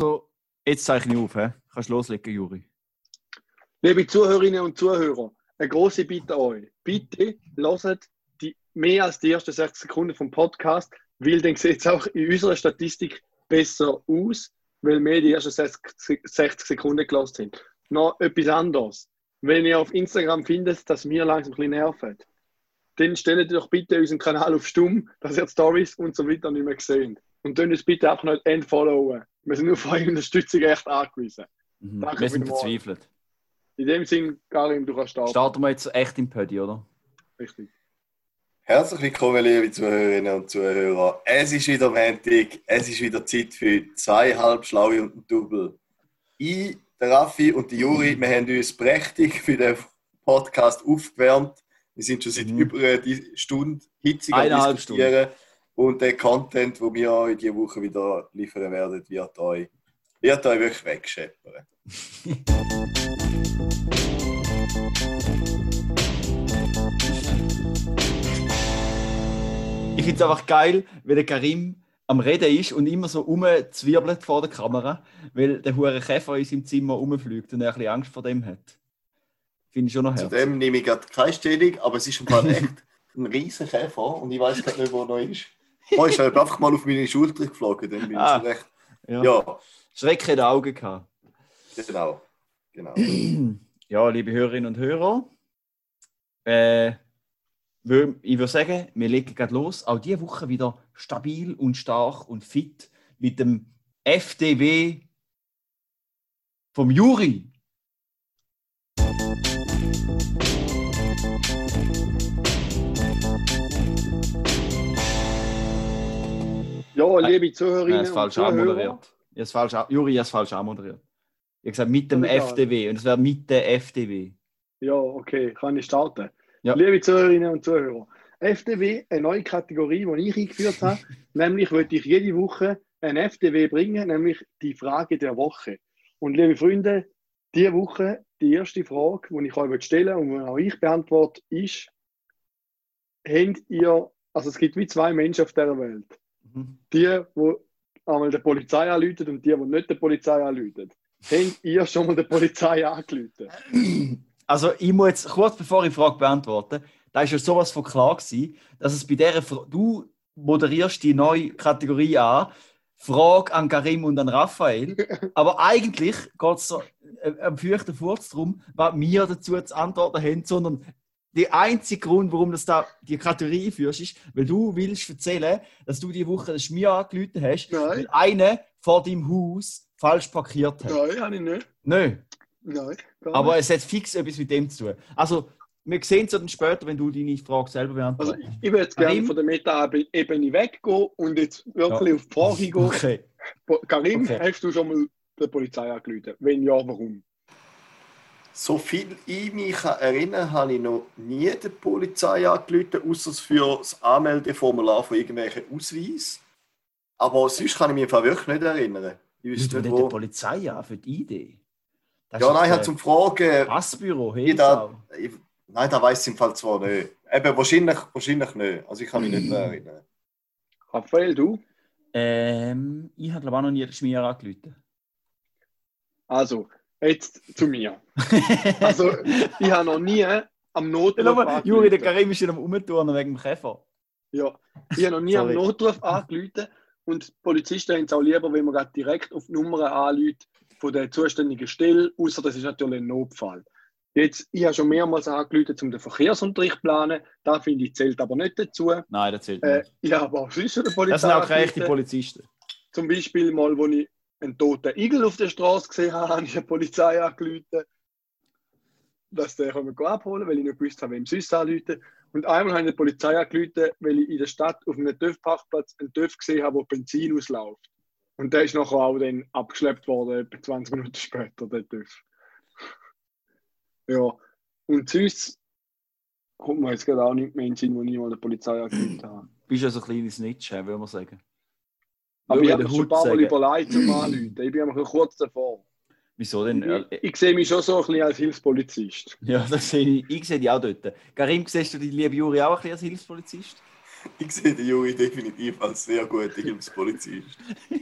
Also, jetzt zeichne ich auf, he? Kannst loslegen, Juri. Liebe Zuhörerinnen und Zuhörer, eine große Bitte an euch. Bitte hört die mehr als die ersten 60 Sekunden vom Podcast, weil dann sieht es auch in unserer Statistik besser aus, weil wir die ersten 60 Sekunden gelassen sind. Noch etwas anderes. Wenn ihr auf Instagram findet, dass wir langsam ein bisschen nerven, dann stellt doch bitte unseren Kanal auf Stumm, dass ihr Stories und so weiter nicht mehr seht. Und dann uns bitte auch nicht entfollowen. Wir sind auf eure Unterstützung echt angewiesen. Mhm. Wir sind verzweifelt. In dem Sinn, Karim, du kannst starten. Starten wir jetzt echt im Pödi, oder? Richtig. Herzlich willkommen, liebe Zuhörerinnen und Zuhörer. Es ist wieder Montag, es ist wieder Zeit für zwei halb schlaue und ein Double. Ich, der Raffi und die Juri, wir haben uns prächtig für den Podcast aufgewärmt. Wir sind schon seit mhm. über einer Stunde hitzig am diskutieren. Stunde. Und der Content, den wir euch diese Woche wieder liefern werden, wird euch, wird euch wirklich wegscheppern. ich finde es einfach geil, wenn der Karim am Reden ist und immer so rumzwirbelt vor der Kamera, weil der hure Käfer in seinem Zimmer rumfliegt und er ein bisschen Angst vor dem hat. Finde ich schon noch herzlich. Zu dem nehme ich gerade keine Stellung, aber es ist ein paar echt ein riesen Käfer und ich weiß gerade nicht, wo er noch ist. Oh, ist halt einfach mal auf meine Schulter geflogen, dann bin ah, ich recht. Ja. ja. Schreck in den Augen gehabt. Genau. genau. ja, liebe Hörerinnen und Hörer, äh, ich würde sagen, wir legen gerade los. Auch diese Woche wieder stabil und stark und fit mit dem FDW vom Juri. Ja, liebe Zuhörerinnen ja, und Zuhörer. Moderiert. Jetzt falsch, Juri, hast falsch anmoderiert. Ich habe gesagt mit dem FDW und es wäre mit der FDW. Ja, okay, kann ich starten. Ja. Liebe Zuhörerinnen und Zuhörer, FDW, eine neue Kategorie, die ich eingeführt habe. nämlich würde ich jede Woche ein FDW bringen, nämlich die Frage der Woche. Und liebe Freunde, diese Woche die erste Frage, die ich euch stellen und die auch ich beantworte, ist: Habt ihr, also es gibt wie zwei Menschen auf dieser Welt. Mhm. Die, die einmal der Polizei anrufen und die, die nicht der Polizei anrufen. Habt ihr schon mal der Polizei angerufen? Also ich muss jetzt kurz bevor ich die Frage beantworte, da ist ja sowas von klar gewesen, dass es bei der du moderierst die neue Kategorie an, Frage an Karim und an Raphael, aber eigentlich geht es so äh, am fürchten Furz darum, was wir dazu zu antworten haben, sondern der einzige Grund, warum du da die Kategorie führst, ist, weil du willst erzählen, dass du die Woche das Schmier angelüht hast, Nein. weil einer vor deinem Haus falsch parkiert hat. Nein, habe ich nicht. Nein. Nein. Aber es hat fix etwas mit dem zu tun. Also, wir sehen es dann später, wenn du deine Frage selber beantwortest. Also, ich würde jetzt gerne von der Meta-Ebene weggehen und jetzt wirklich ja. auf die Frage gehen. Okay. Karim, okay. hast du schon mal der Polizei angerufen? Wenn ja, warum? So viel ich mich erinnere, habe ich noch nie der Polizei angerufen, außer für das Anmeldeformular von irgendwelchen Ausweis. Aber sonst kann ich mich wirklich nicht erinnern. Ich wüsste nicht, wo... der Polizei an für die Idee? Das ja, nein, halt zum Fragen. Passbüro, da, ich, Nein, da weiß ich im Fall zwar nicht. Eben, wahrscheinlich, wahrscheinlich nicht. Also ich kann mich nicht mehr erinnern. Raphael, du? Ähm, ich habe glaube auch noch nie Schmier angerufen. Also, jetzt zu mir. also, ich habe noch nie am Notruf ja, Juri, der Karim ist schon am Umtouren wegen dem Käfer. Ja, ich habe noch nie am Notruf angerufen und die Polizisten haben es auch lieber, wenn man direkt auf die Nummer anruft, von der zuständigen Stelle, außer das ist natürlich ein Notfall. Jetzt, ich habe schon mehrmals angerufen, um den Verkehrsunterricht zu planen. Da finde ich, zählt aber nicht dazu. Nein, das zählt nicht. Äh, ja, aber auch sonst der Polizei. Das sind auch echte Polizisten. Zum Beispiel mal, wo ich einen toten Igel auf der Straße gesehen habe, habe ich die Polizei angerufen, dass der abholen weil ich nicht gewusst habe, wem sonst anrufen. Und einmal habe ich die Polizei angerufen, weil ich in der Stadt auf einem TÜV-Parkplatz einen TÜV gesehen habe, wo Benzin ausläuft. Und der ist nachher auch dann abgeschleppt worden, etwa 20 Minuten später, der TÜV. ja, und sonst kommt mir jetzt gerade auch nicht mehr in den Sinn, wo ich mal der Polizei angerufen habe. Bist ja so ein kleines Snitch, würde man sagen. Aber ich habe schon ein paar Mal überlegt zum Anrufen. Ich bin einfach kurz davor. Wieso denn? Ich, ich, sehe mich schon so ein bisschen als Hilfspolizist. Ja, das sehe ich. Ich sehe dich auch dort. Karim, siehst du die liebe Juri auch ein bisschen als Hilfspolizist? Ich sehe den Juri definitiv als sehr guter Hilfspolizist.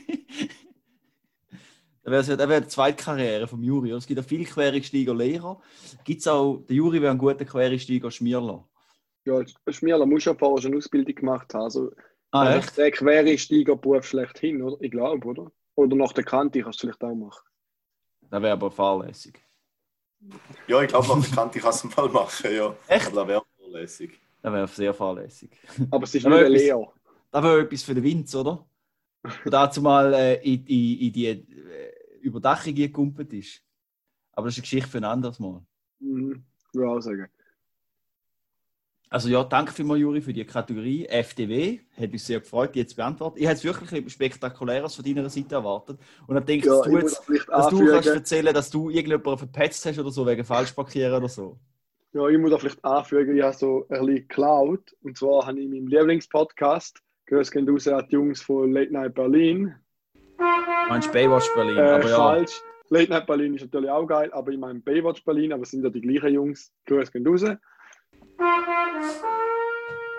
wäre es wär die zweite Karriere vom Juri. Es gibt auch viele Quereinsteiger Lehrer. Gibt es auch, der Juri wäre ein guter Quereinsteiger Schmierler? Ja, Schmierler muss ja vorher schon eine Ausbildung gemacht haben. Also, Ah, echt? der Quereinsteigerberuf schlechthin, oder? Ich glaube, oder? Oder nach der Kante kannst du vielleicht auch machen. Das wäre aber fahrlässig. Ja, ich glaube, nach der Kante kann es im Fall machen, ja. Echt? Aber das wäre vorlässig. Das wäre sehr fahrlässig. Aber es ist nicht etwas- Lehrer. Das wäre etwas für den Winz, oder? Und dazu mal äh, in, in, in die äh, Überdachung gekumpelt ist. Aber das ist eine Geschichte für ein anderes Mal. Mhm. Würde ich auch sagen. Also ja, danke vielmals, Juri, für die Kategorie FDW. Hat mich sehr gefreut, die jetzt zu beantworten. Ich hätte es wirklich etwas Spektakuläres von deiner Seite erwartet. Und dann denke ich, Ja, du jetzt dass du kannst erzählen, dass du irgendjemanden verpetzt hast oder so, wegen Falschparkieren oder so. ja, ich muss da vielleicht anfügen, ich habe so ein bisschen geklaut. Und zwar habe ich in meinem Lieblingspodcast, Grüß gehen raus an die Jungs von Late Night Berlin. Du meinst Baywatch Berlin, Äh, aber ja. Falsch. Late Night Berlin ist natürlich auch geil, aber ich meine Baywatch Berlin, aber es sind ja die gleichen Jungs. Grüß gehen raus.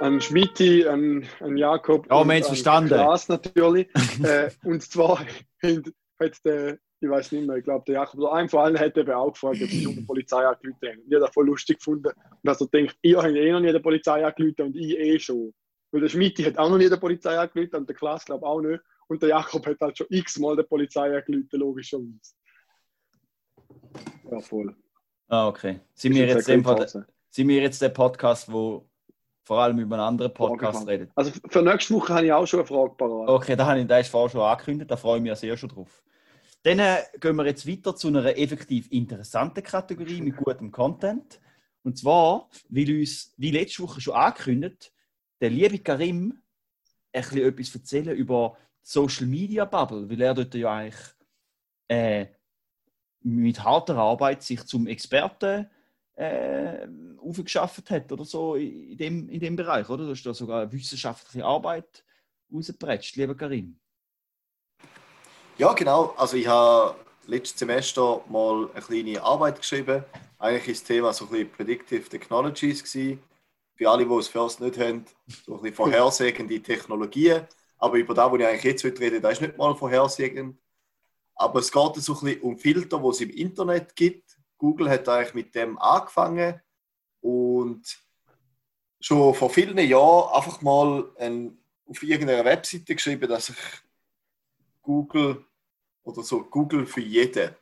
An Schmidti, an, an Jakob. Ja, wir und haben's an verstanden. Klaas natürlich. äh, und zwar hat, der, ich weiß nicht mehr, ich glaube, der Jakob oder ein von allen hat eben auch gefragt, ob sie schon die Polizei angerufen haben. Ich habe das voll lustig gefunden. Und also denkt, ihr habt eh noch nie der Polizei angerufen und ich eh schon. Weil der Schmidti hat auch noch nie der Polizei angerufen und der Klaas glaube auch nicht. Und der Jakob hat halt schon x-mal der Polizei angerufen, logischerweise. Ja, voll. Ah, okay. Sind wir, jetzt jetzt sind wir jetzt der Podcast, wo vor allem über einen anderen Podcast redet? Also für nächste Woche habe ich auch schon eine Frage parat. Okay, da habe ich das vorher schon angekündigt, da freue ich mich sehr schon drauf. Dann äh, gehen wir jetzt weiter zu einer effektiv interessanten Kategorie mit gutem Content. Und zwar, weil uns, wie letzte Woche schon angekündigt, der liebe Karim ein bisschen etwas erzählen über Social Media Bubble, weil er dort ja eigentlich äh, mit harter Arbeit sich zum Experten äh, aufgeschafft hat oder so in dem, in dem Bereich, oder? Du hast da sogar eine wissenschaftliche Arbeit rausgepretscht, lieber Karim. Ja, genau. Also ich habe letztes Semester mal eine kleine Arbeit geschrieben. Eigentlich ist das Thema so ein bisschen Predictive Technologies gewesen. Für alle, die es first nicht haben, so ein bisschen vorhersehende Technologien. Aber über das, was ich eigentlich jetzt rede, das ist nicht mal vorhersehend. Aber es geht so ein bisschen um Filter, die es im Internet gibt. Google hat eigentlich mit dem angefangen und schon vor vielen Jahren einfach mal ein, auf irgendeiner Webseite geschrieben, dass sich Google oder so Google für jeden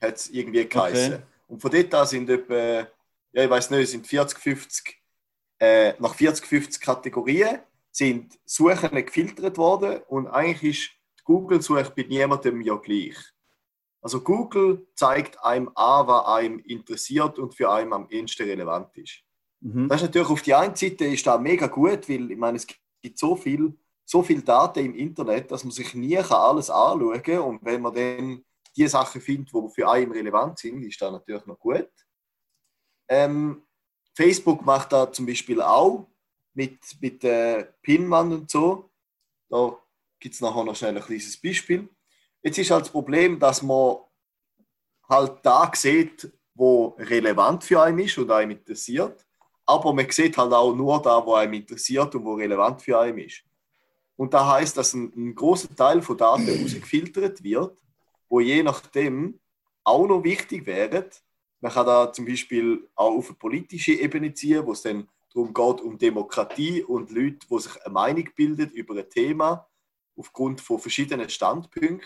hat es irgendwie geheißen. Okay. Und von dort an sind etwa, ja, ich weiß nicht, sind 40, 50, äh, nach 40, 50 Kategorien sind Suchen gefiltert worden und eigentlich ist die Google-Suche bei niemandem ja gleich. Also Google zeigt einem an, was einem interessiert und für einen am ehesten relevant ist. Mhm. Das ist natürlich auf die einen Seite ist das mega gut, weil ich meine, es gibt so viel, so viel Daten im Internet, dass man sich nie kann alles anschauen kann. Und wenn man dann die Sachen findet, die für einen relevant sind, ist das natürlich noch gut. Ähm, Facebook macht da zum Beispiel auch mit, mit äh, Pinwand und so. Da gibt es nachher noch schnell ein kleines Beispiel. Jetzt ist halt das Problem, dass man halt da sieht, wo relevant für einen ist und einem interessiert. Aber man sieht halt auch nur da, wo einem interessiert und wo relevant für einen ist. Und da heißt, dass ein, ein großer Teil von Daten rausgefiltert wird, wo je nachdem auch noch wichtig wären. Man kann da zum Beispiel auch auf eine politische Ebene ziehen, wo es dann darum geht, um Demokratie und Leute, die sich eine Meinung bilden über ein Thema aufgrund von verschiedenen Standpunkten.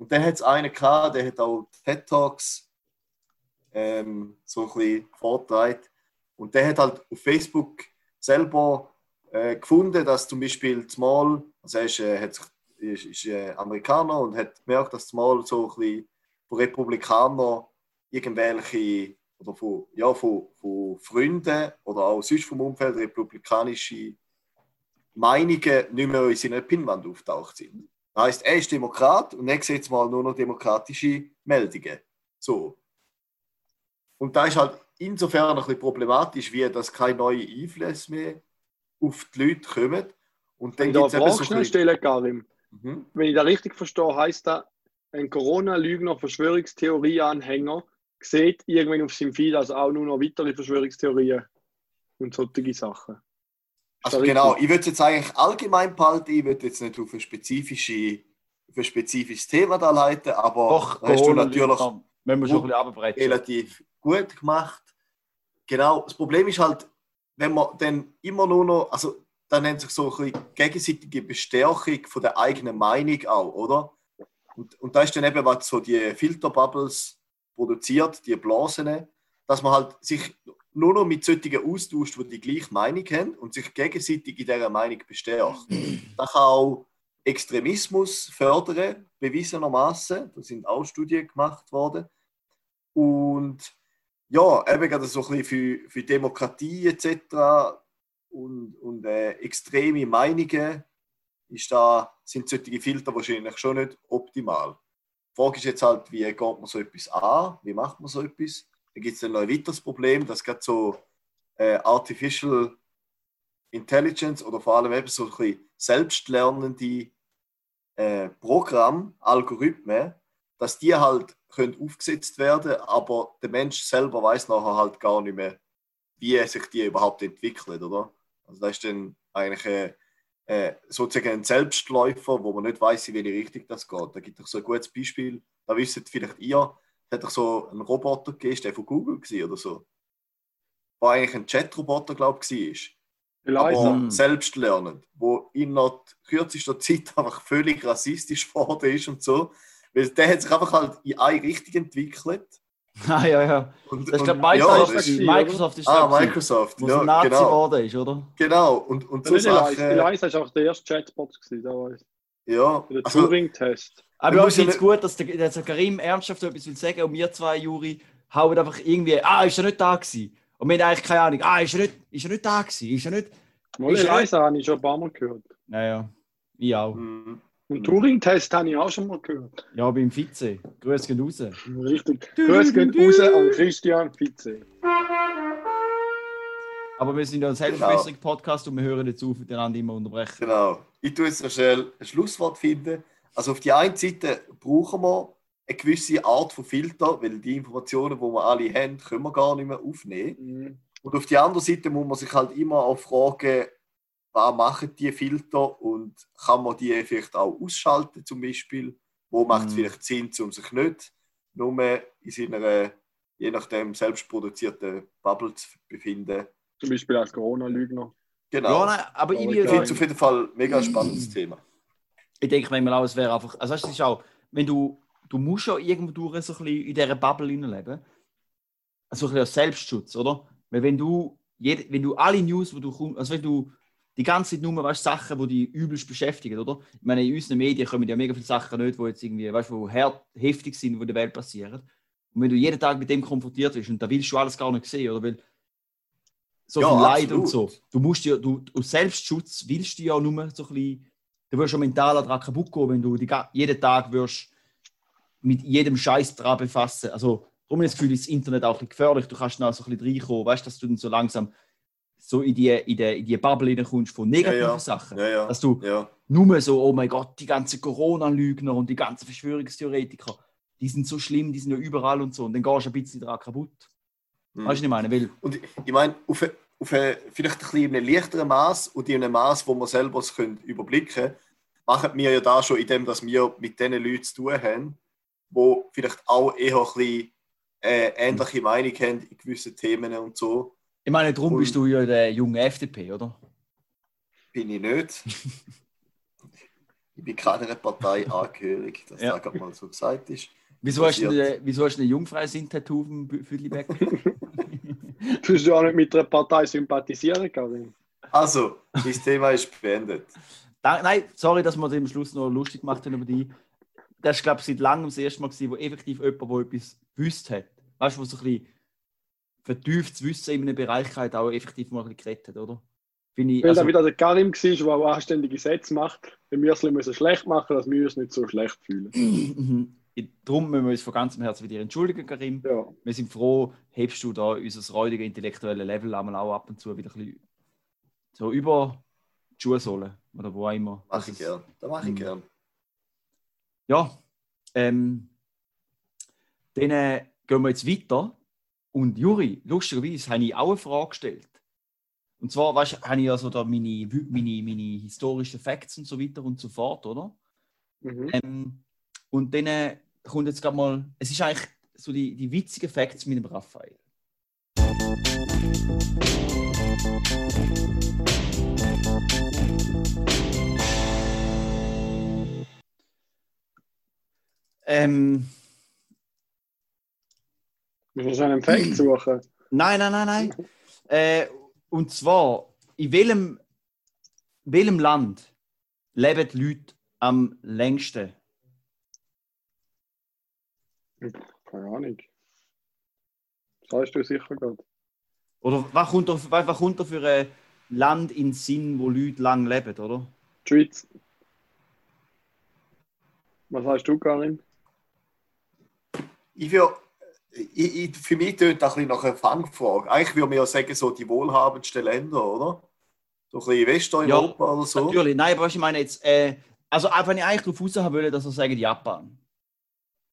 Und dann hat es einen gehabt, der hat auch TED Talks ähm, so ein bisschen vorgetragen. Und der hat halt auf Facebook selber äh, gefunden, dass zum Beispiel zumal, also er ist, äh, hat ist, ist äh, Amerikaner und hat gemerkt, dass zumal so ein bisschen von Republikanern irgendwelche oder von, ja, von, von Freunden oder auch sonst vom Umfeld republikanische Meinungen nicht mehr in seiner Pinnwand auftaucht sind. Das heisst, er ist Demokrat und er sieht mal nur noch demokratische Meldungen. So. Und da ist halt insofern ein bisschen problematisch, wie dass keine neuen Einflüsse mehr auf die Leute kommen. Und dann gibt eine es eben so schnell stellen, Karim. mhm. Wenn ich da richtig verstehe, heißt das, ein Corona-Lügner, Verschwörungstheorie-Anhänger sieht irgendwann auf seinem Feed also auch nur noch weitere Verschwörungstheorien und solche Sachen. Also genau, ich würde es jetzt eigentlich allgemein behalten, ich würde jetzt nicht auf eine spezifische für ein spezifisches Thema da leiten, aber Doch, hast du natürlich wenn wir schon ein bisschen relativ gut gemacht. Genau, das Problem ist halt, wenn man dann immer nur noch, also dann nennt sich so eine gegenseitige Bestärkung von der eigenen Meinung auch, oder? Und, und da ist dann eben, was so die Filterbubbles produziert, die Blasen, dass man halt sich nur noch mit solchen austauscht, die die gleiche Meinung haben und sich gegenseitig in dieser Meinung bestärkt. Das kann auch Extremismus fördern, bewiesenermaßen. Da sind auch Studien gemacht worden. Und ja, eben gerade so ein bisschen für, für Demokratie etc. und, und äh, extreme Meinungen ist da, sind solche Filter wahrscheinlich schon nicht optimal. Die Frage ist jetzt halt, wie geht man so etwas an? Wie macht man so etwas? Da gibt es dann noch ein weiteres Problem, dass gerade so äh, Artificial Intelligence oder vor allem eben so ein bisschen selbstlernende äh, Programme, Algorithmen, dass die halt können aufgesetzt werden, aber der Mensch selber weiß nachher halt gar nicht mehr, wie sich die überhaupt entwickelt, oder? Also das ist dann eigentlich äh, sozusagen ein Selbstläufer, wo man nicht weiß, in welche Richtung das geht. Da gibt es so ein gutes Beispiel, da wisst vielleicht ihr, hat doch so einen Roboter gegeben, der von Google war oder so. War eigentlich ein Chatroboter, glaube ich, war. Aber selbstlernend, wo in kürzester Zeit einfach völlig rassistisch geworden ist und so. Weil der hat sich einfach halt in eine Richtung entwickelt. Ah, ja, ja. Und, das ist, glaube Microsoft, ja, Microsoft ist Ah, Microsoft, ja, Nazi genau. geworden ist, oder? Genau. Und, und so Sachen... Eliza ist auch der erste Chatbot gewesen, da weiß Ja. Der also, Turing-Test. Aber ich finde es gut, dass der, der Karim ernsthaft etwas will sagen und wir zwei, Juri, hauen einfach irgendwie, ah, ist er nicht da gewesen? Und wir haben eigentlich keine Ahnung, ah, ist er nicht, ist er nicht da gewesen? Ist er nicht... Mal Eliza habe ich schon ein paar Mal gehört. Naja, ich auch. Mhm. Und Turing-Test habe ich auch schon mal gehört. Ja, beim Vize. Grüß gehen raus. Richtig. Grüß gehen raus an Christian Vize. Aber wir sind ja ein Selbstverbesserung-Podcast und wir hören jetzt auf, miteinander immer unterbrechen. Genau. Ich tue jetzt schnell ein Schlusswort finden. Also auf die einen Seite brauchen wir eine gewisse Art von Filter, weil die Informationen, die wir alle haben, können wir gar nicht mehr aufnehmen. Mhm. Und auf die andere Seite muss man sich halt immer auch fragen, was machen die Filter und kann man die vielleicht auch ausschalten zum Beispiel? Wo macht es mm. vielleicht Sinn, um sich nicht nur in seiner, je nachdem, selbstproduzierten Bubble zu befinden? Zum Beispiel als Corona-Lügner. Genau. Ja, nein, aber ich finde es auf jeden Fall ein mega spannendes Thema. Ich denke manchmal auch, es wäre einfach, also es ist auch, wenn du, du musst ja irgendwo durch so ein bisschen in dieser Bubble leben, also ein bisschen als Selbstschutz, oder? Weil wenn du, jede, wenn du alle News, wo du kommst, also wenn du die ganze Zeit nur weißt, Sachen, die dich übelst beschäftigen, oder? Ich meine, in unseren Medien kommen ja mega viele Sachen nicht, die jetzt irgendwie, weißt du, heftig sind, die in der Welt passieren. Und wenn du jeden Tag mit dem konfrontiert bist, und da willst du alles gar nicht sehen, oder? Weil so ja, Leid absolut. und so. Du musst ja, du, aus Selbstschutz willst du ja nur so ein bisschen, du wirst schon mental daran kaputt gehen, wenn du die, jeden Tag wirst mit jedem Scheiß dran befassen. Also, darum ich das Gefühl, das Internet auch ein bisschen gefährlich. Du kannst dann so ein bisschen reinkommen, weißt du, dass du dann so langsam so in die, in die, in die Bubble kommst von negativen ja, ja. Sachen. Ja, Dass du nur so, oh mein Gott, die ganzen Corona-Lügner und die ganzen Verschwörungstheoretiker, die sind so schlimm, die sind ja überall und so. Und dann gehst du ein bisschen daran kaputt. Hm. Weißt du, was ich meine? Weil, und ich meine, auf, auf vielleicht ein bisschen in einem leichteren Maß und in einem Maß, wo wir selber es können überblicken können, machen wir ja da schon in dem, dass wir mit den Leuten zu tun haben, die vielleicht auch eher ein bisschen äh, ähnliche Meinung haben in gewissen Themen und so. Ich meine, darum bist du ja der junge FDP, oder? Bin ich nicht. ich bin keiner Partei angehörig, dass ja. das mal so gesagt ist. Wieso hast, du eine, wieso hast du eine Jungfrau-Sind-Tattoo auf dem Füdlibeck? du hast ja auch nicht mit der Partei sympathisieren, Karin. Also, das Thema ist beendet. Da, nein, sorry, dass wir das am Schluss noch lustig gemacht haben über die. Das ist, glaube ich, seit langem das erste Mal, gewesen, wo effektiv jemand, der etwas gewusst hat. Weißt du, wo so ein bisschen vertieftes Wissen in einem Bereich halt auch effektiv mal ein bisschen gerettet, oder? Finde ich, Weil also, da wieder der Karim war, der auch anständige Sätze macht, wenn wir es müssen schlecht machen, dass wir uns nicht so schlecht fühlen. Darum müssen wir uns von ganzem Herzen wieder entschuldigen, Karim. Ja. Wir sind froh, hebst du da unser räudige intellektuelle Level einmal auch ab und zu wieder ein bisschen so über die Schuhsohle oder wo auch immer. Mach ich gern. Da mache ich mhm. gern. Ja, ähm, dann äh, gehen wir jetzt weiter und Juri, lustigerweise habe ich auch eine Frage gestellt. Und zwar, weißt, habe ich also da meine, meine, meine historischen Facts und so weiter und so fort, oder? Mhm. Ähm, und dann äh, kommt jetzt gerade mal, es ist eigentlich so die, die witzigen Facts mit dem Raphael. Ähm, Musst du einen Fact suchen? Nein, nein, nein, nein. äh, und zwar, in welchem, welchem Land leben die Leute am längsten? Keine Ahnung. Das weißt du sicher gerade. Oder was kommt, da, was, kommt da für ein Land in den Sinn, wo Leute lang leben, oder? Die Schweiz. Was heißt du, Karin? Ich würde, ich, ich, für mich tönt das ein bisschen nach einer Fangfrage. Eigentlich würde man ja sagen, so die wohlhabendsten Länder, oder? So ein bisschen Westeuropa ja, oder so. Natürlich, nein, aber ich meine jetzt, äh, also wenn ich eigentlich darauf raus haben will, dass er sagen Japan.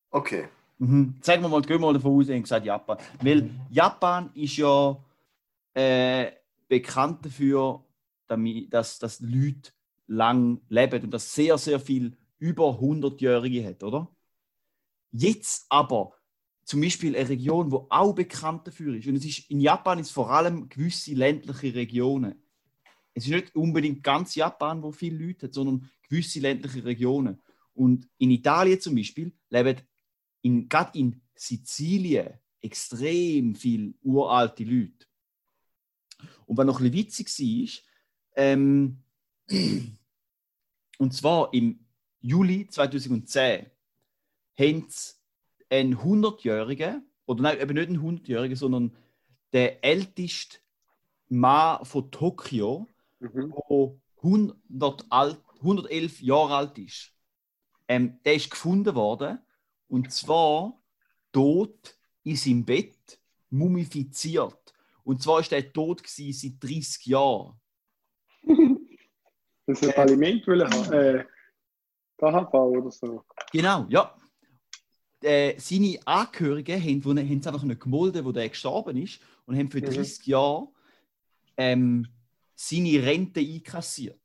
Okay. Mhm. Sagen wir mal, gehen wir mal davon aus, ich gesagt Japan. Weil Japan ist ja äh, bekannt dafür, dass, dass Leute lang leben und dass sehr, sehr viel über 100-Jährige hat, oder? Jetzt aber zum Beispiel eine Region, wo auch bekannt dafür ist. Und es ist, in Japan ist vor allem gewisse ländliche Regionen. Es ist nicht unbedingt ganz Japan, wo viele Leute hat, sondern gewisse ländliche Regionen. Und in Italien zum Beispiel leben in, gerade in Sizilien extrem viele uralte Leute. Und was noch ein bisschen witzig war, ähm, und zwar im Juli 2010 haben sie einen 100-Jährigen, oder nein, eben nicht einen 100-Jährigen, sondern der älteste Mann von Tokio, mhm. der 100 alt, 111 Jahre alt ist. Ähm, der ist gefunden worden und zwar tot in seinem Bett, mumifiziert. Und zwar ist er tot seit 30 Jahren. das ist ein Aliment will haben. Äh, KHV oder so. Genau, ja. Äh, seine Angehörigen haben, es einfach nicht gemolden, wo der gestorben ist, und haben für 30 mhm. Jahre ähm, seine Rente einkassiert.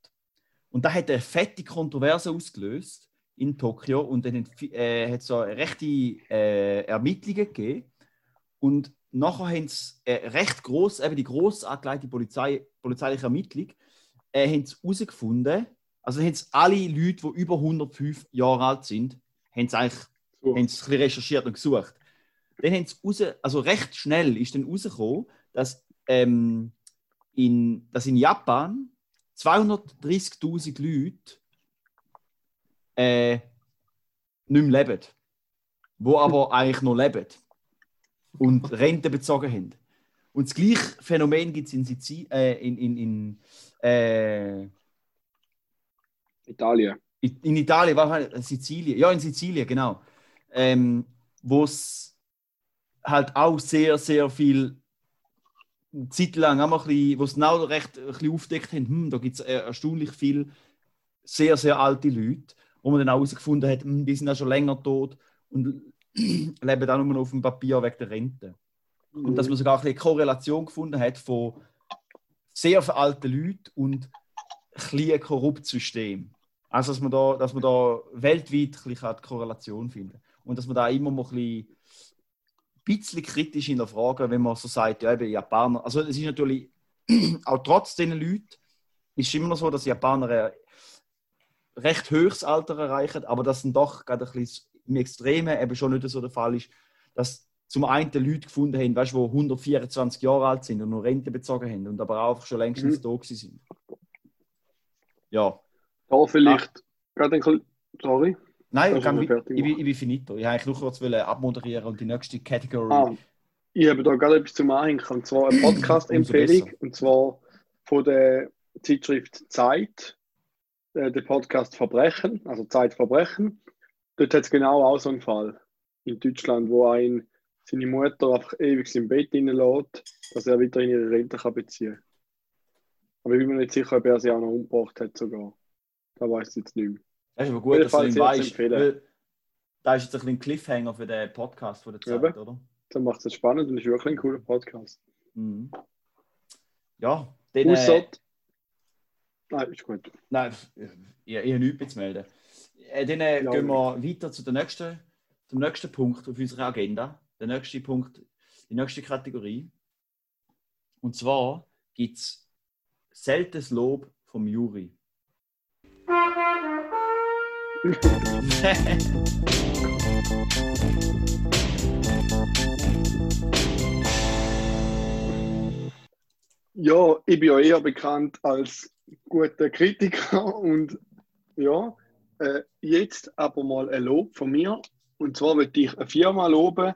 Und da hat eine fette Kontroverse ausgelöst in Tokio und dann äh, hat es so rechte äh, Ermittlungen gegeben. Und nachher haben sie äh, recht groß, eben die groß angelegte Polizei, polizeiliche Ermittlung, äh, haben sie herausgefunden, also haben sie alle Leute, die über 105 Jahre alt sind, haben sie eigentlich oh. haben sie recherchiert und gesucht. Dann haben sie raus, also recht schnell ist dann rausgekommen, dass, ähm, in, dass in Japan 230.000 Leute äh, nicht mehr leben, wo aber eigentlich noch leben und Rente bezogen haben. Und das gleiche Phänomen gibt es in, Sizil äh, in, in, in äh, Italien. In Italien, war Sizilien, ja, in Sizilien, genau. Ähm, Wo es halt auch sehr, sehr viel Zeit lang auch ein bisschen, wo es genau recht ein bisschen aufdeckt haben, hm, da gibt es erstaunlich viel sehr, sehr alte Leute wo man dann auch herausgefunden hat, hm, die sind ja schon länger tot und leben dann nur noch auf dem Papier wegen der Rente. Mhm. Und dass man sogar eine Korrelation gefunden hat von sehr alten Leuten und ein korruptes System. Also, dass man da, dass man da weltweit ein bisschen die Korrelation finden Und dass man da immer mal ein bisschen, kritisch in der Frage, wenn man so sagt, ja, eben Japaner. Also, es ist natürlich auch trotz diesen Leuten, ist es immer noch so, dass Japaner recht höchstes Alter erreichen, aber das dann doch gerade ein bisschen im Extremen eben schon nicht so der Fall ist, dass zum einen Leute gefunden haben, weißt, die 124 Jahre alt sind und noch Rente bezogen haben und aber auch schon längstens mhm. da sind. Ja. Da vielleicht gerade ein sorry. Nein, ich, ich, ich, bin, ich bin finito. Ich wollte nur kurz abmoderieren und die nächste Kategorie. Ah, ich habe da gerade etwas zum Anhängen, und zwar eine Podcast-Empfehlung, und zwar von der Zeitschrift Zeit äh, der Podcast Verbrechen, also Zeitverbrechen. Dort hat es genau auch so einen Fall in Deutschland, wo ein seine Mutter einfach ewig im Bett lässt, dass er wieder in ihre Rente kann beziehen kann. Aber ich bin mir nicht sicher, ob er sie auch noch umgebracht hat sogar. Da weiß ich jetzt nicht mehr. Das ist aber gut, dass du ihn weißt. Da ist jetzt ein bisschen Cliffhanger für den Podcast von der Zeit, ja, oder? Dann macht es spannend und ist wirklich ein cooler Podcast. Mhm. Ja, den, äh, Nein, ist gut. Nein, ich, ich habe nichts zu melden. äh, dann äh, gehen wir weiter zu der nächsten, zum nächsten Punkt auf unserer Agenda. Der nächste Punkt, die nächste Kategorie. Und zwar gibt es seltenes Lob vom Juri. Ja, ich bin ja eher bekannt als guter Kritiker und ja, äh, jetzt aber mal ein Lob von mir. Und zwar möchte ich eine Firma loben.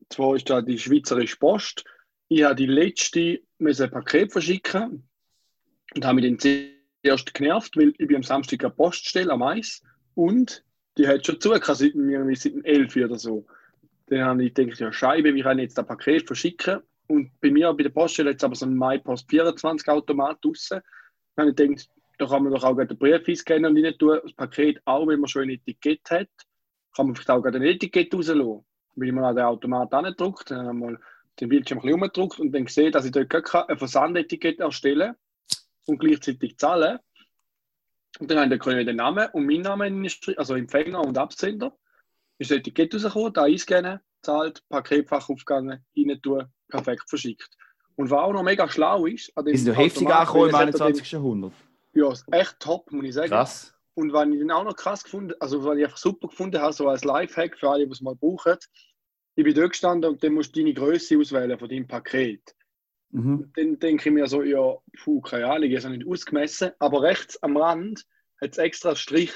Und zwar ist da die Schweizerische Post. Ich habe die letzte ein Paket verschicken und habe mich dann zuerst genervt, weil ich bin am Samstag eine Poststelle am Eis und die hat schon zugehört, seit, dem 11 oder so. Dann habe ich gedacht, ja Scheibe, wie kann ich jetzt ein Paket verschicken? Und bei mir bei der Poststelle jetzt aber so ein MyPost 24 Automat draussen. Dann habe ich gedacht, da kann man doch auch den Brief einscannen und rein tun. Das Paket auch, wenn man schon ein Etikett hat, kann man vielleicht auch ein Etikett rauslassen. Wenn ich mal an den Automat angedruckt, dann habe ich mal den Bildschirm ein bisschen umgedruckt und dann gesehen, dass ich dort ein Versandetikett erstellen und gleichzeitig zahlen. Und dann habe ich den Namen und mein Name, also Empfänger und Absender. Ist das Etikett rausgekommen, da einscannen, zahlt, Paketfach aufgegangen, rein tun, perfekt verschickt. Und was auch noch mega schlau ist, an dem ist noch heftig angekommen im 21. Jahrhundert. Ja, echt top, muss ich sagen. Krass. Und was ich dann auch noch krass gefunden, also was ich einfach super gefunden habe, so als Lifehack für alle, die es mal brauchen, ich bin dort gestanden und dann musst du deine Größe auswählen von deinem Paket. Mhm. Dann denke ich mir so, ja, puh, keine Ahnung, ich habe es nicht ausgemessen, aber rechts am Rand hat es extra Strich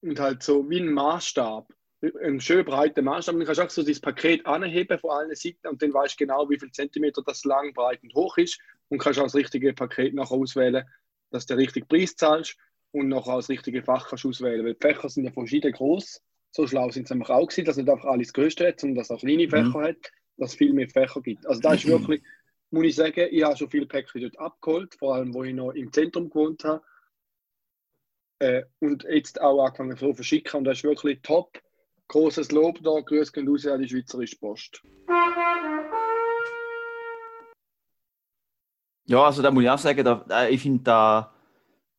und halt so wie ein Maßstab einen schön breiten Maßstab. Dann kannst du auch so dieses Paket anheben von allen Seiten und dann weißt du genau, wie viel Zentimeter das lang, breit und hoch ist und kannst auch das richtige Paket nachher auswählen, dass du den richtigen Preis zahlst und nachher auch das richtige Fach kannst auswählen. Weil die Fächer sind ja verschieden groß. So schlau sind sie nämlich auch gewesen, dass nicht einfach alles größte hat, sondern dass es auch kleine Fächer mhm. hat, dass es viel mehr Fächer gibt. Also da ist wirklich, muss ich sagen, ich habe schon viele Päckchen dort abgeholt, vor allem wo ich noch im Zentrum gewohnt habe. Äh, und jetzt auch angefangen zu verschicken und das ist wirklich top Großes Lob da, Grüße gehen raus an die Schweizerische Post. Ja, also da muss ich auch sagen, da, ich finde da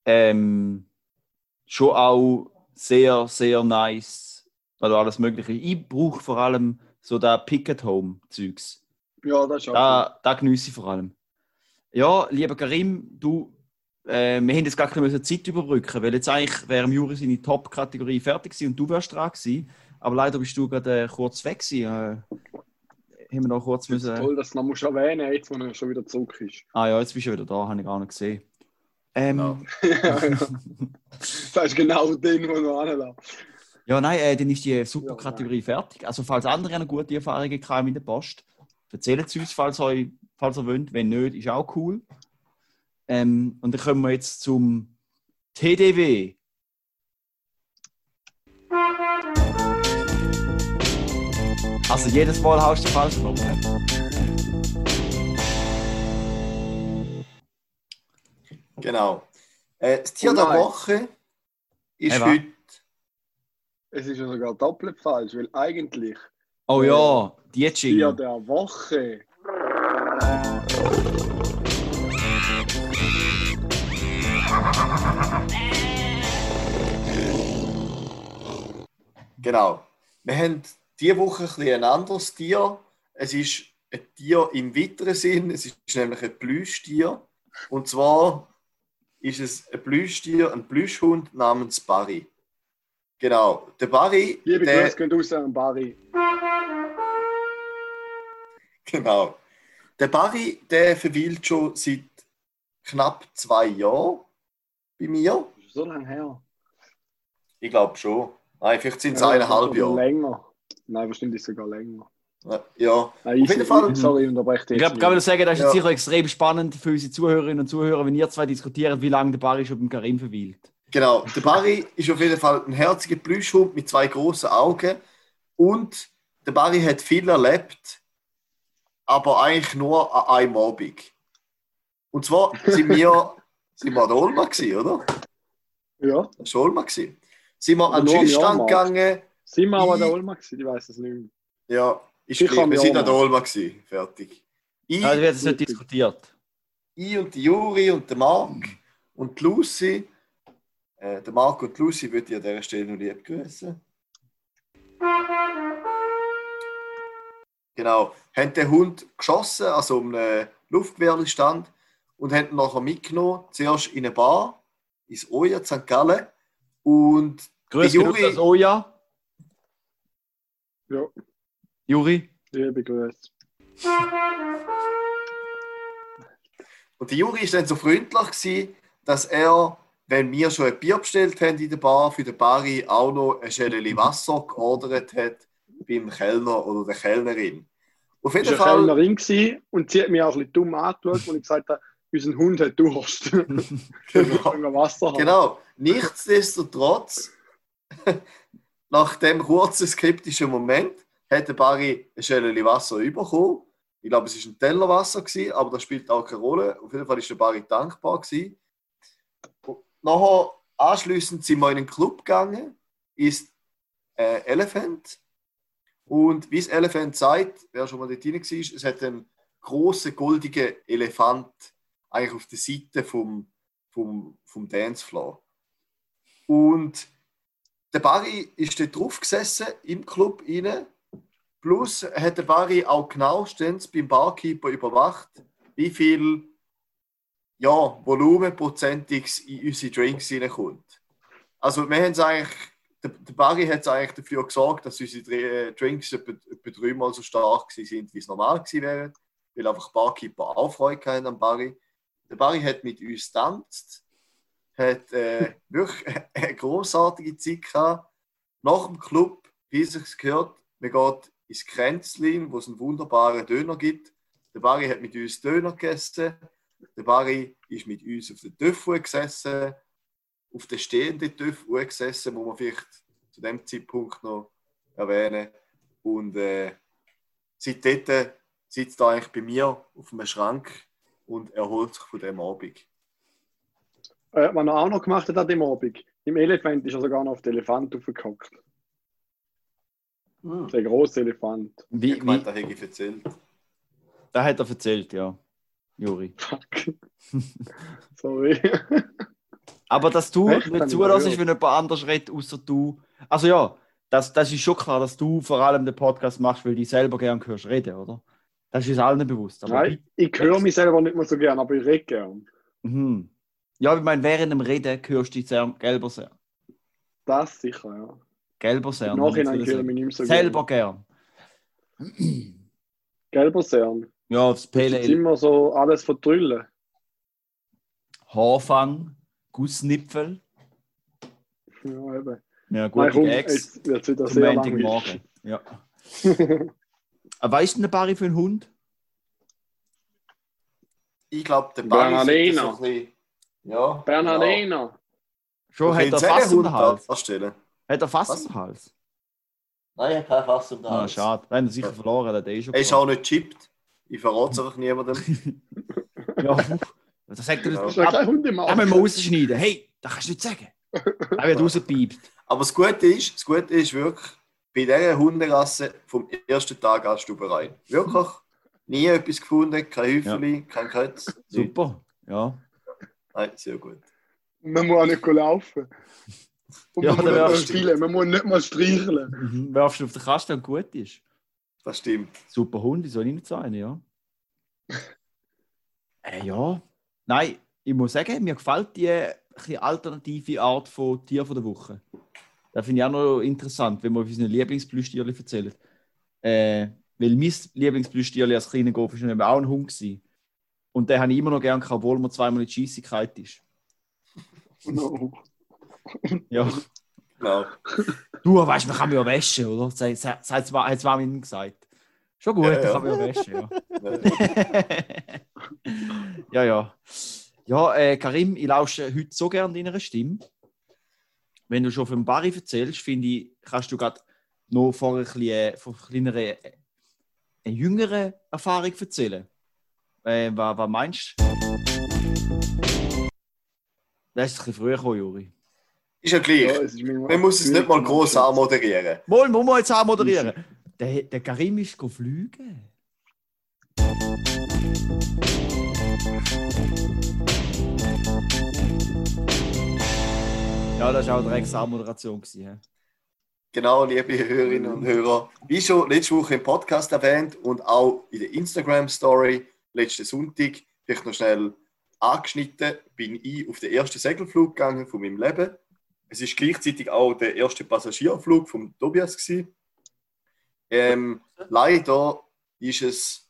ähm, schon auch sehr, sehr nice, weil alles Mögliche. Ich brauche vor allem so da Pick-at-Home-Zeugs. Ja, das ist auch Da, da genieße ich vor allem. Ja, lieber Karim, du, äh, wir haben jetzt gar keine Zeit überbrücken, weil jetzt eigentlich wäre im Juri seine Top-Kategorie fertig gewesen und du wärst dran gewesen. Aber leider bist du gerade äh, kurz weg gewesen. Äh, haben wir noch kurz müssen... Toll, dass du noch erwähnen jetzt, wo er schon wieder zurück ist. Ah ja, jetzt bist du wieder da, habe ich gar nicht gesehen. Ähm, ja, ja. Das ist genau den, wo du anlässt. Ja, nein, äh, dann ist die super Kategorie ja, fertig. Also, falls andere eine gute Erfahrungen haben in der Post, erzählt es uns, falls ihr, falls ihr wollt. Wenn nicht, ist auch cool. Ähm, und dann kommen wir jetzt zum TDW. Also jedes Mal haust du falsch drauf. Genau. Äh, das Tier oh der Woche ist hey, heute. Es ist ja sogar doppelt falsch, weil eigentlich. Oh ja, die Das Tier der Woche. Genau. Wir haben diese Woche ein, ein anderes Tier. Es ist ein Tier im weiteren Sinn. Es ist nämlich ein Plüschtier. Und zwar ist es ein Plüschtier, ein Plüschhund namens Barry. Genau. Der Barry. Liebe der, Grüße gehen raus an Barry. Genau. Der Barry, der verweilt schon seit knapp zwei Jahren bei mir. So lange her. Ich glaube schon. Nein, vielleicht sind es ja, eineinhalb Jahre. Länger. Nein, bestimmt ist es sogar länger. Ja, Nein, auf jeden Fall. Sorry, unterbreche dich. Ich glaube, kann man sagen, das ist ja. sicher extrem spannend für unsere Zuhörerinnen und Zuhörer, wenn ihr zwei diskutiert, wie lange der Barry schon beim Karim verweilt. Genau, der Barry ist auf jeden Fall ein herziger Plüschhund mit zwei großen Augen und der Barry hat viel erlebt, aber eigentlich nur an einem Abend. Und zwar sind wir, sind wir an der Olma gewesen, oder? Ja. Das war Olma. Gewesen. Sind wir an den Schießstand gegangen, sind wir aber an der Olma gewesen? Ich weiß es nicht mehr. Ja, ist klar, wir sind an der Olma gewesen. Fertig. Ich, also wird es nicht diskutiert. Ich und die Juri und der Marc und die Lucy Äh, der Marco und Lucy würde ich an dieser Stelle noch lieb grüßen. Genau. Haben den Hund geschossen, also um einen Luftgewehrstand, und haben ihn nachher mitgenommen, zuerst in eine Bar, ins Oja St. Gallen. Und Grüß der dich, das Oja. Ja, Juri. liebe Grüße. Und der Juri war dann so freundlich, gewesen, dass er, wenn wir schon ein Bier bestellt haben in der Bar, für den Bari auch noch ein Schälchen Wasser geordert hat beim Kellner oder der Kellnerin. Auf jeden Ich war eine Fall, Kellnerin gewesen und sie hat mich auch ein bisschen dumm angeschaut, und ich gesagt habe, unser Hund hat Durst. genau, Wasser haben? genau, nichtsdestotrotz, nach dem kurzen skeptischen Moment, hat der Bari ein Schälchen Wasser bekommen. Ich glaube, es war ein Tellerwasser, gewesen, aber das spielt auch keine Rolle. Auf jeden Fall war der Bari dankbar. Gewesen. Nachher, anschliessend sind wir in einen Club gegangen, ist äh, Elephant. Und wie es Elephant sagt, wer schon mal dort rein war, es hat einen großen goldigen Elefant eigentlich auf der Seite vom, vom, vom Dancefloor. Und der Barry ist dort drauf gesessen, im Club rein. Plus hat der Barry auch genauestens beim Barkeeper überwacht, wie viel ja, Volumenprozentig in unsere Drinks reinkommt. Also wir haben es eigentlich, der, der Barry hat es eigentlich dafür gesorgt, dass unsere Dr- Drinks etwa, etwa dreimal so stark sind, wie es normal gewesen wäre, weil einfach Barkeeper auch Freude hatten am Barry. Der Barry hat mit uns getanzt, hat äh, wirklich eine großartige Zeit gehabt. Nach dem Club, wie es sich gehört, man geht ins Kränzlin, wo es einen wunderbaren Döner gibt. Der Barry hat mit uns Döner gegessen. Der Barry ist mit uns auf der Töpfe gesessen, auf der stehenden Töpfe gesessen, wo man vielleicht zu dem Zeitpunkt noch erwähnen. Und äh, seitdem sitzt er eigentlich bei mir auf einem Schrank und erholt sich von dem Abend. Äh, was er auch noch gemacht hat an dem Abend, im Elefant ist er sogar noch auf den Elefant aufgehockt. Hm. Der große Elefant. Wie, Ich meine, das habe ich erzählt. da hat er erzählt, ja. Juri. Fuck. Sorry. Aber dass du Echt? Nicht ich zulässt, wenn jemand anders redet, außer du. Also ja, das, das ist schon klar, dass du vor allem den Podcast machst, weil du selber gern hörst reden, oder? Das ist uns allen bewusst. Aber Nein, ich höre mich selber nicht mehr so gern, aber ich rede gern. Mhm. Ja, ich meine, während dem Reden hörst du dich sehr gelber sehr. Das sicher, ja. Gelber sehr. Im Nachhinein höre ich mich nicht mehr so Selber gern. gern. Gelber Sern. Ja, aufs Pale Jetzt Ale. immer so alles verdrüllen. Haarfang, Gussnipfel. Ja, eben. Ja, Nein, gute komm, Eggs. jetzt wird es wieder Zum sehr langweilig. Montagmorgen. Ja. Aber weißt du, eine Barry für einen Hund? Ich glaube, der Barry so ein bisschen... Ja, Bernardino. Schon hat er Fass um den Hals. Anstellen. Hat er Fass Was? um den Hals? Nein, ich habe kein Fass um den Ah, Hals. schade. Wenn er sicher verloren hat, der ist schon Er ist auch nicht chippt. Ich verrate es einfach niemandem. Ja, das sagt er. Das ist ja kein Da müssen wir rausschneiden. Hey, das kannst du nicht sagen. Er wird rausgepiept. Aber das Gute ist, das Gute ist wirklich, bei dieser Hunderasse vom ersten Tag an Stuberei. Wirklich nie etwas gefunden, kein Häufchen, kein Kötz. Super. Ja. Nein, sehr gut. Man muss auch nicht laufen. Und Ja, man, muss nicht spielen. man muss nicht mal streicheln. Mhm. Werfst du auf den Kasten und gut ist. Das stimmt. Super Hund, soll ich nicht sein, ja. äh, ja. Nein, ich muss sagen, mir gefällt die bisschen alternative Art von Tier von der Woche. Das finde ich auch noch interessant, wenn wir auf unseren Lieblingsplüschtierchen erzählen. Äh, weil mein Lieblingsplüschtierchen als kleiner Golf eben auch ein Hund gewesen. Und den habe ich immer noch gern, obwohl man zweimal in die Scheissigkeit ist. No. Ja. Genau. Du, weißt du, man kann mich ja waschen, oder? Das hat zwar mir gesagt. Schon gut, Ja, ja, ja. kann man ja waschen, ja. ja, ja. Ja, äh, Karim, ich lausche heute so gerne deiner Stimme. Wenn du schon vom Barry erzählst, finde ich, kannst du gerade noch von einer, bisschen, äh, von einer kleineren, äh, einer jüngeren Erfahrung erzählen. Äh, was, was meinst du? Das ist ein bisschen früher gekommen, Juri. Ist ja gleich. Ja, Man muss es nicht mal gross anmoderieren. Mal, muss man jetzt anmoderieren. Der, der Karim ist go fliegen. Ja, das war auch direkt Moderation. Gewesen, Genau, liebe Hörerinnen und Hörer. Wie schon letzte Woche im Podcast erwähnt und auch in der Instagram-Story letzten Sonntag, vielleicht noch schnell angeschnitten, bin ich auf den ersten Segelflug gegangen von meinem Leben. Es ist gleichzeitig auch der erste Passagierflug von Tobias. Ähm, leider ist es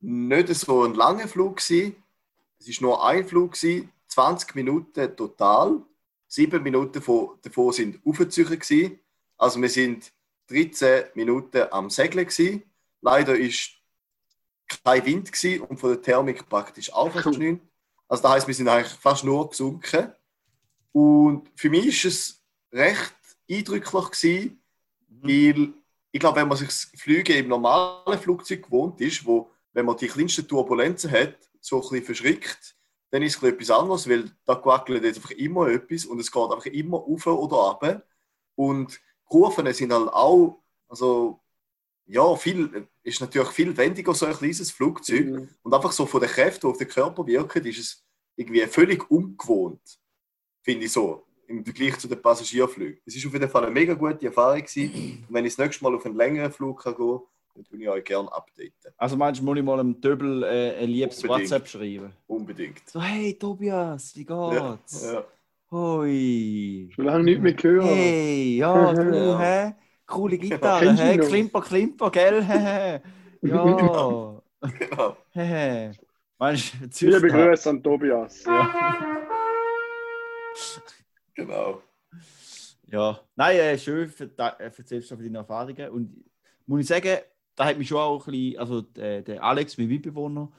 nicht so ein langer Flug. Es ist nur ein Flug, gewesen, 20 Minuten total. Sieben Minuten davon sind aufgezogen. Also wir sind 13 Minuten am Segeln. Leider ist kein Wind gewesen und von der Thermik praktisch auch fast nichts. Also das heißt, wir sind eigentlich fast nur gesunken. Und für mich war es recht eindrücklich gewesen, mhm. weil ich glaube, wenn man sich das Fliegen im normalen Flugzeug gewohnt ist, wo, wenn man die kleinsten Turbulenzen hat, so ein bisschen verschrickt, dann ist es etwas anderes, weil da gewackelt jetzt einfach immer etwas und es geht einfach immer auf oder ab. Und Kurven sind halt auch, also ja, viel, ist natürlich viel wendiger so ein kleines Flugzeug. Mhm. Und einfach so von den Kräften, die auf den Körper wirken, ist es irgendwie völlig ungewohnt, finde ich so, im Vergleich zu den Passagierflügen. Es war auf jeden Fall eine mega gute Erfahrung. Gewesen. Und wenn ich das nächste Mal auf einen längeren Flug kann gehen kann, dann ich euch gerne updaten. Also meinst du, muss ich mal einem Döbel äh, ein liebes Unbedingt. WhatsApp schreiben? Unbedingt. So, hey Tobias, wie geht's? Ja, ja. Hoi. Schon lange nicht mehr gehört. Hey, ja, du, hä? Coole Gitarre, hä? Klimper, Klimper, gell? ja. Genau. Hä? Meinst Liebe Grüße an Tobias. Ja. genau. Ja, nein, äh, schön, erzählst du von deinen Erfahrungen. Und muss ich sagen, da hat mich schon auch ein bisschen, also der, der Alex, mein Mitbewohner,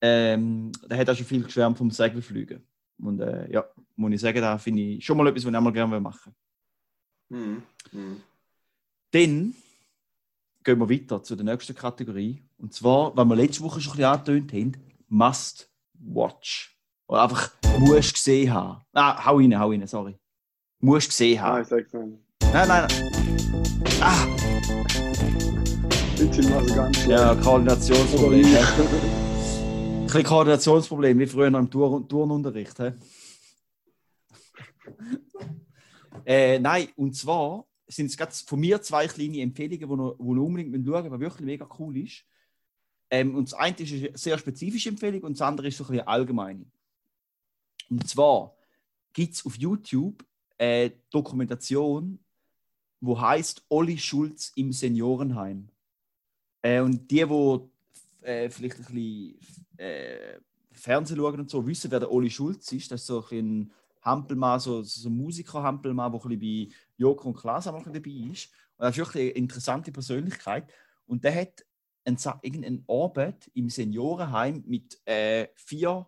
ähm, der hat auch schon viel geschwärmt vom Segelflügen. Und äh, ja, muss ich sagen, da finde ich schon mal etwas, was ich einmal gerne machen mhm. mhm. Dann gehen wir weiter zu der nächsten Kategorie. Und zwar, weil wir letzte Woche schon ein bisschen angetönt haben, Must Watch. Oder einfach musst gesehen haben. Ah, hau rein, hau rein, sorry. Musst gesehen haben. Ah, ich sag's nicht. Nein, nein, nein. Ah! Bitte mal so ganz Ja, Koordinationsproblem. Ein bisschen Koordinationsproblem, wie früher im Turn Turnunterricht. äh, nein, und zwar sind es von mir zwei kleine Empfehlungen, die ihr, wo unbedingt schauen müsst, was wirklich mega cool ist. Ähm, und das eine ist eine sehr spezifische Empfehlung und das andere ist so ein bisschen allgemeine. Und zwar gibt es auf YouTube eine Dokumentation, wo heißt Olli Schulz im Seniorenheim. Äh, und die, die äh, vielleicht ein bisschen äh, Fernsehen schauen und so, wissen, wer der Oli Schulz ist. Das ist so ein Hampelmann, so, so ein Musiker-Hampelmann, der bei Joko und Klaas auch dabei ist. Und das ist wirklich eine interessante Persönlichkeit. Und der hat einen, irgendeinen Abend im Seniorenheim mit äh, vier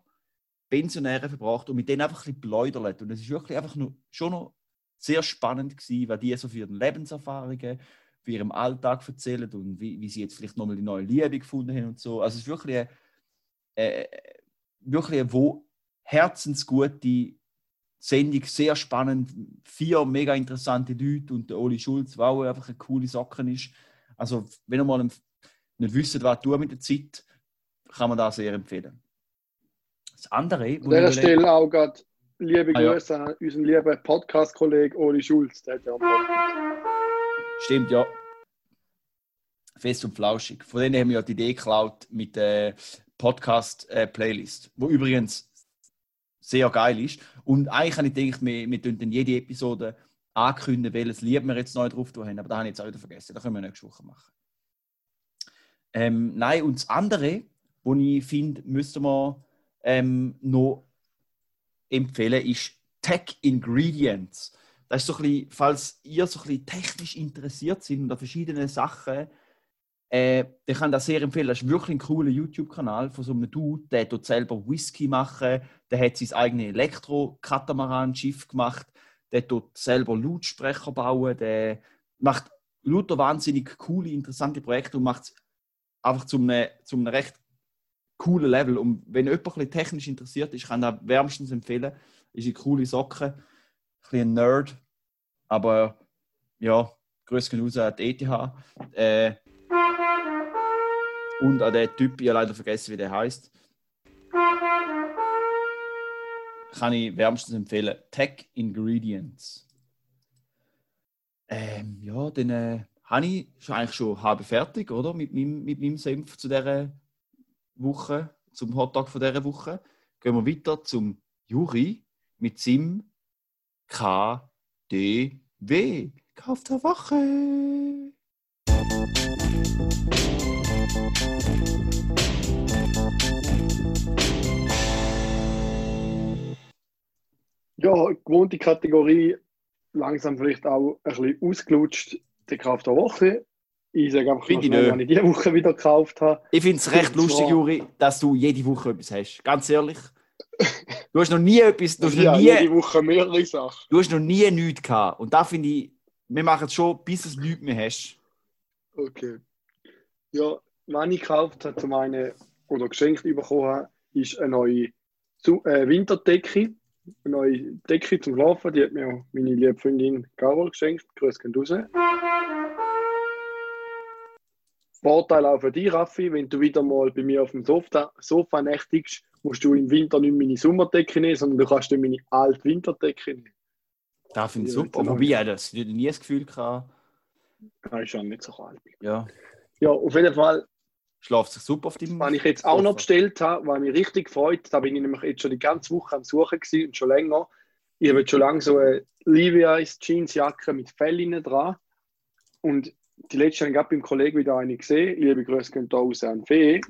Pensionären verbracht und mit denen einfach ein bisschen beläudert. Und es ist wirklich einfach nur, schon noch sehr spannend gewesen, weil die so für ihre Lebenserfahrungen von ihrem Alltag erzählen und wie, wie sie jetzt vielleicht nochmal die neue Liebe gefunden haben und so. Also es ist wirklich eine, äh, wirklich eine wo herzensgute Sendung, sehr spannend, vier mega interessante Leute und der Oli Schulz, der auch einfach eine coole Sache ist. Also wenn ihr mal nicht wisst, was tun mit der Zeit, kann man das sehr empfehlen. Das andere... An dieser Stelle auch gerade liebe ah, Grüße ja. an unseren lieben Podcast-Kollegen Oli Schulz, der hat ja Stimmt, ja. Fest und flauschig. Von denen haben wir ja die Idee geklaut mit der Podcast-Playlist, äh, wo übrigens sehr geil ist. Und eigentlich habe ich gedacht, wir, wir dann jede Episode ankündigen, welches Lied wir jetzt neu drauf haben. Aber da habe ich jetzt auch wieder vergessen. Das können wir nächste Woche machen. Ähm, nein, und das andere, was ich finde, müsste man ähm, noch empfehlen, ist Tech Ingredients. Das ist so ein bisschen, falls ihr so ein bisschen technisch interessiert seid und an verschiedenen Sachen, äh, ich kann das sehr empfehlen. Das ist wirklich ein cooler YouTube-Kanal von so einem Dude, der tut selber Whisky machen, der hat sein eigenes Elektro-Katamaran-Schiff gemacht, der tut selber Lautsprecher bauen, der macht lauter wahnsinnig coole, interessante Projekte und macht es einfach zu einem, zu einem recht coolen Level. Und wenn jemand ein bisschen technisch interessiert ist, kann ich das wärmstens empfehlen. Ist eine coole Socke bisschen ein Nerd, aber ja, grüß genug an die ETH. Äh, und an den Typ, ich habe leider vergessen, wie der heißt. kann ich wärmstens empfehlen. Tech Ingredients. Ähm, ja, dann äh, habe ich eigentlich schon halb fertig, oder? Mit meinem, mit meinem Senf zu dieser Woche, zum Hotdog von dieser Woche. Gehen wir weiter zum Juri mit seinem KDW. Kauf der Woche. Ja, gewohnte Kategorie, langsam vielleicht auch ein bisschen ausgelutscht, der Kauf der Woche. Ich sage einfach ich schnell, wann ich diese Woche wieder gekauft habe. Ich finde es recht zwar- lustig, Juri, dass du jede Woche etwas hast. Ganz ehrlich. Du hast noch nie etwas, du hast ja, noch jede nie, Woche mehrere Sachen. du hast noch nie nichts gehabt. Und da finde ich, wir machen es schon, bis es nichts mehr hast. Okay. Ja, was ich gekauft habe, zum einen oder geschenkt bekommen habe, ist eine neue äh, Winterdecke. Eine neue Decke zum Schlafen. Die hat mir meine liebe Freundin Carol geschenkt. Grüß gehen raus. Vorteil auch für dich, Raffi, wenn du wieder mal bei mir auf dem Sofa, Sofa nächtigst, musst du im Winter nicht meine Sommerdecke nehmen, sondern du kannst dann meine alte Winterdecke nehmen. Da finde ich super. Wobei, ja, das ich nie das Gefühl gehabt. Das ist ja nicht so kalt. Ja, Ja, auf jeden Fall schlaft sich super auf deinem. Was ich jetzt auch noch bestellt habe, was mich richtig gefreut, da bin ich nämlich jetzt schon die ganze Woche am Suchen gewesen und schon länger. Ich habe jetzt schon lange so eine Levi's Jeansjacke mit Fell innen dran. Und die letzte habe ich gerade beim Kollegen wieder eine gesehen. Liebe Grüße gehen da raus an Fee.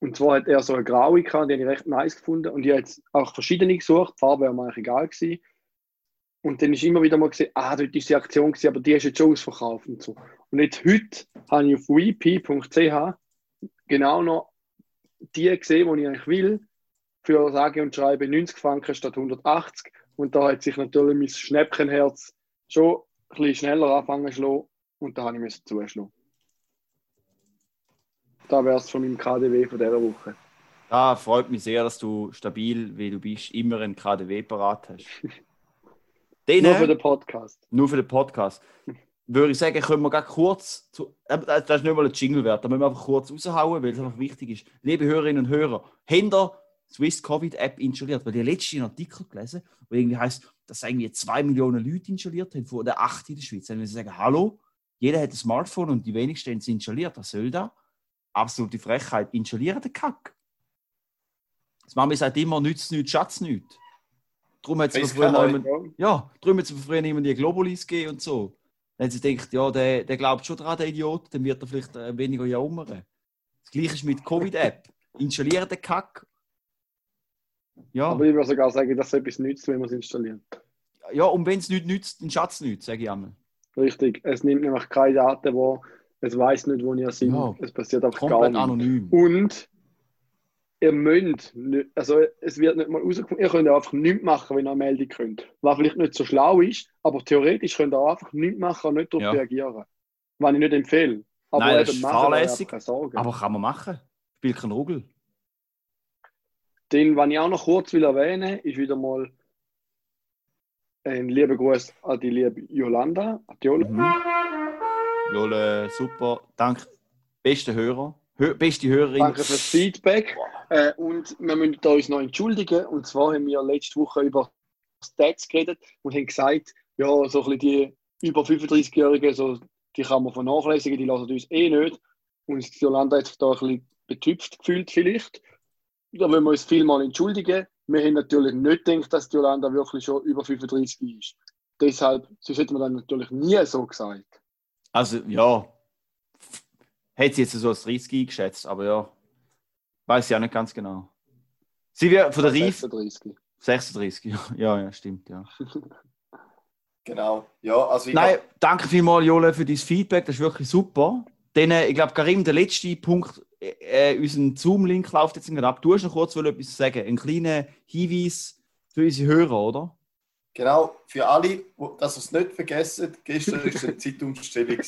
Und zwar hat er so eine graue gehabt, die habe ich recht nice gefunden. Und ich habe jetzt auch verschiedene gesucht. Die Farbe wäre mir eigentlich egal gewesen. Und dann ist immer wieder mal gesehen, ah, dort ist die Aktion gewesen, aber die ist jetzt schon ausverkauft und so. Und jetzt heute habe ich auf weep.ch genau noch die gesehen, die ich eigentlich will, für sage und schreibe 90 Franken statt 180. Und da hat sich natürlich mein Schnäppchenherz schon ein bisschen schneller anfangen zu. Und da habe ich müssen zuschlagen. Da wäre es von meinem KDW von dieser Woche. Da freut mich sehr, dass du stabil, wie du bist, immer einen KDW parat hast. Den, Nur für den Podcast. nur für den Podcast. Würde ich sagen, können wir gerade kurz, zu, das ist nicht mal ein Jingle wert, da müssen wir einfach kurz raushauen, weil es einfach wichtig ist. Liebe Hörerinnen und Hörer, die Swiss Covid App installiert? Weil ich letztens einen Artikel gelesen, wo irgendwie heißt, dass irgendwie zwei Millionen Leute installiert haben, von der acht in der Schweiz. Dann müssen sie sagen, hallo, jeder hat ein Smartphone und die wenigsten haben es installiert. Was soll da? Absolute Frechheit. Installieren den Kack. Das Mami sagt immer, nützt nichts, Schatz nichts. Darum hat es früher immer- ja, darum hat es früher immer die Globulis gegeben und so. Haben sie gedacht, ja, der, der glaubt schon dran, der Idiot, dann wird er vielleicht äh, weniger jammern. Das gleiche ist mit Covid-App. Installieren den Kack. Ja, Aber ich würde sogar sagen, dass es etwas nützt, wenn man es installiert. ja und wenn es nichts nützt, dann Schatz nichts, sage ich einmal. Richtig. Es nimmt nämlich keine Daten, wo es weiß nicht, wo ihr seid. Ja. Es passiert einfach gar nichts. anonym. Und ihr müsst nicht, also es wird nicht mal rausgefunden, ihr könnt einfach nichts machen, wenn ihr eine Meldung könnt. Was vielleicht nicht so schlau ist, aber theoretisch könnt ihr auch einfach nichts machen und nicht darauf Ja. reagieren. Was ich nicht empfehle. Aber Nein, das ist machen, fahrlässig. Aber kann man machen. Spielt kein Rugel. Den, was ich auch noch kurz will erwähnen, ist wieder mal ein lieber Gruß an die liebe Yolanda. An die Yola. Mhm. Jole, super. Danke. Beste Hörer. Hö beste Hörerin. Danke fürs Feedback. Äh, und wir müssen uns noch entschuldigen. Und zwar haben wir letzte Woche über Stats geredet und haben gesagt, ja, so ein bisschen die über 35-Jährigen, so, die kann man vernachlässigen, die lassen uns eh nicht. Und Jolanda hat sich da ein bisschen betüpft gefühlt vielleicht. Da wollen wir uns vielmal entschuldigen. Wir haben natürlich nicht gedacht, dass Jolanda wirklich schon über 35 ist. Deshalb, sonst hätten wir dann natürlich nie so gesagt. Also, ja. Hätte sie jetzt so als 30 eingeschätzt, aber ja. Weiß ich auch nicht ganz genau. Sie wird von der Reif 36. 36, ja, ja, stimmt, ja. Genau. Ja, also Nein, danke vielmals, Jole, für dein Feedback, das ist wirklich super. Dann, äh, ich glaube, Karim, der letzte Punkt, äh, äh, unser Zoom-Link läuft jetzt gerade ab. Du hast noch kurz etwas sagen, einen kleinen Hinweis für unsere Hörer, oder? Genau, für alle, dass ihr es nicht vergessen, gestern war eine Zeitumstellung.